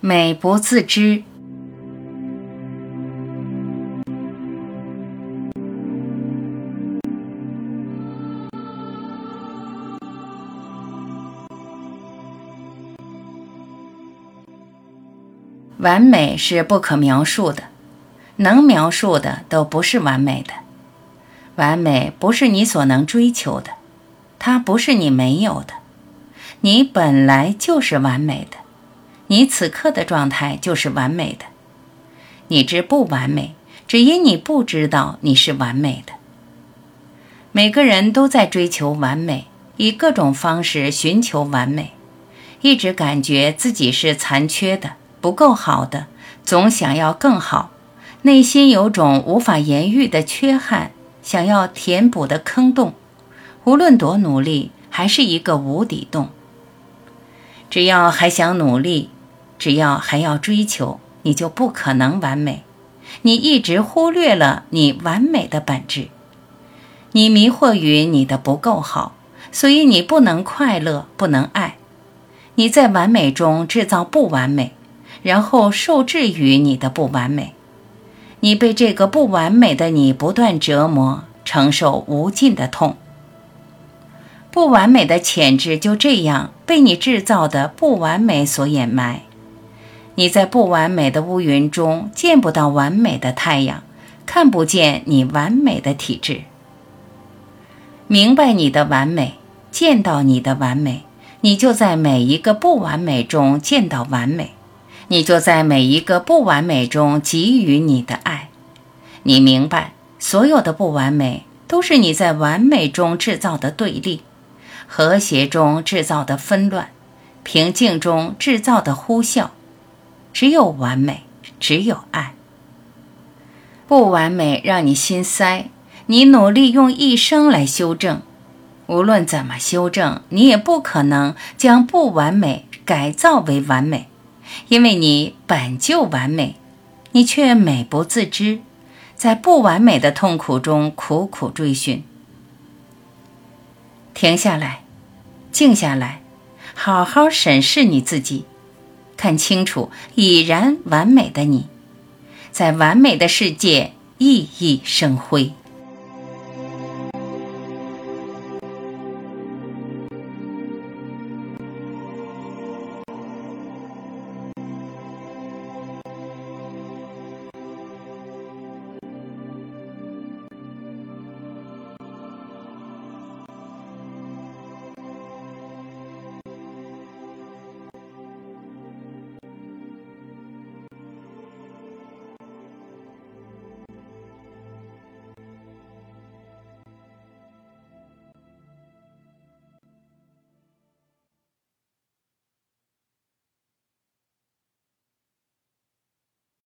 美不自知。完美是不可描述的，能描述的都不是完美的。完美不是你所能追求的，它不是你没有的。你本来就是完美的，你此刻的状态就是完美的。你之不完美，只因你不知道你是完美的。每个人都在追求完美，以各种方式寻求完美，一直感觉自己是残缺的。不够好的，总想要更好，内心有种无法言喻的缺憾，想要填补的坑洞，无论多努力，还是一个无底洞。只要还想努力，只要还要追求，你就不可能完美。你一直忽略了你完美的本质，你迷惑于你的不够好，所以你不能快乐，不能爱。你在完美中制造不完美。然后受制于你的不完美，你被这个不完美的你不断折磨，承受无尽的痛。不完美的潜质就这样被你制造的不完美所掩埋。你在不完美的乌云中见不到完美的太阳，看不见你完美的体质。明白你的完美，见到你的完美，你就在每一个不完美中见到完美。你就在每一个不完美中给予你的爱，你明白，所有的不完美都是你在完美中制造的对立，和谐中制造的纷乱，平静中制造的呼啸。只有完美，只有爱。不完美让你心塞，你努力用一生来修正，无论怎么修正，你也不可能将不完美改造为完美。因为你本就完美，你却美不自知，在不完美的痛苦中苦苦追寻。停下来，静下来，好好审视你自己，看清楚已然完美的你，在完美的世界熠熠生辉。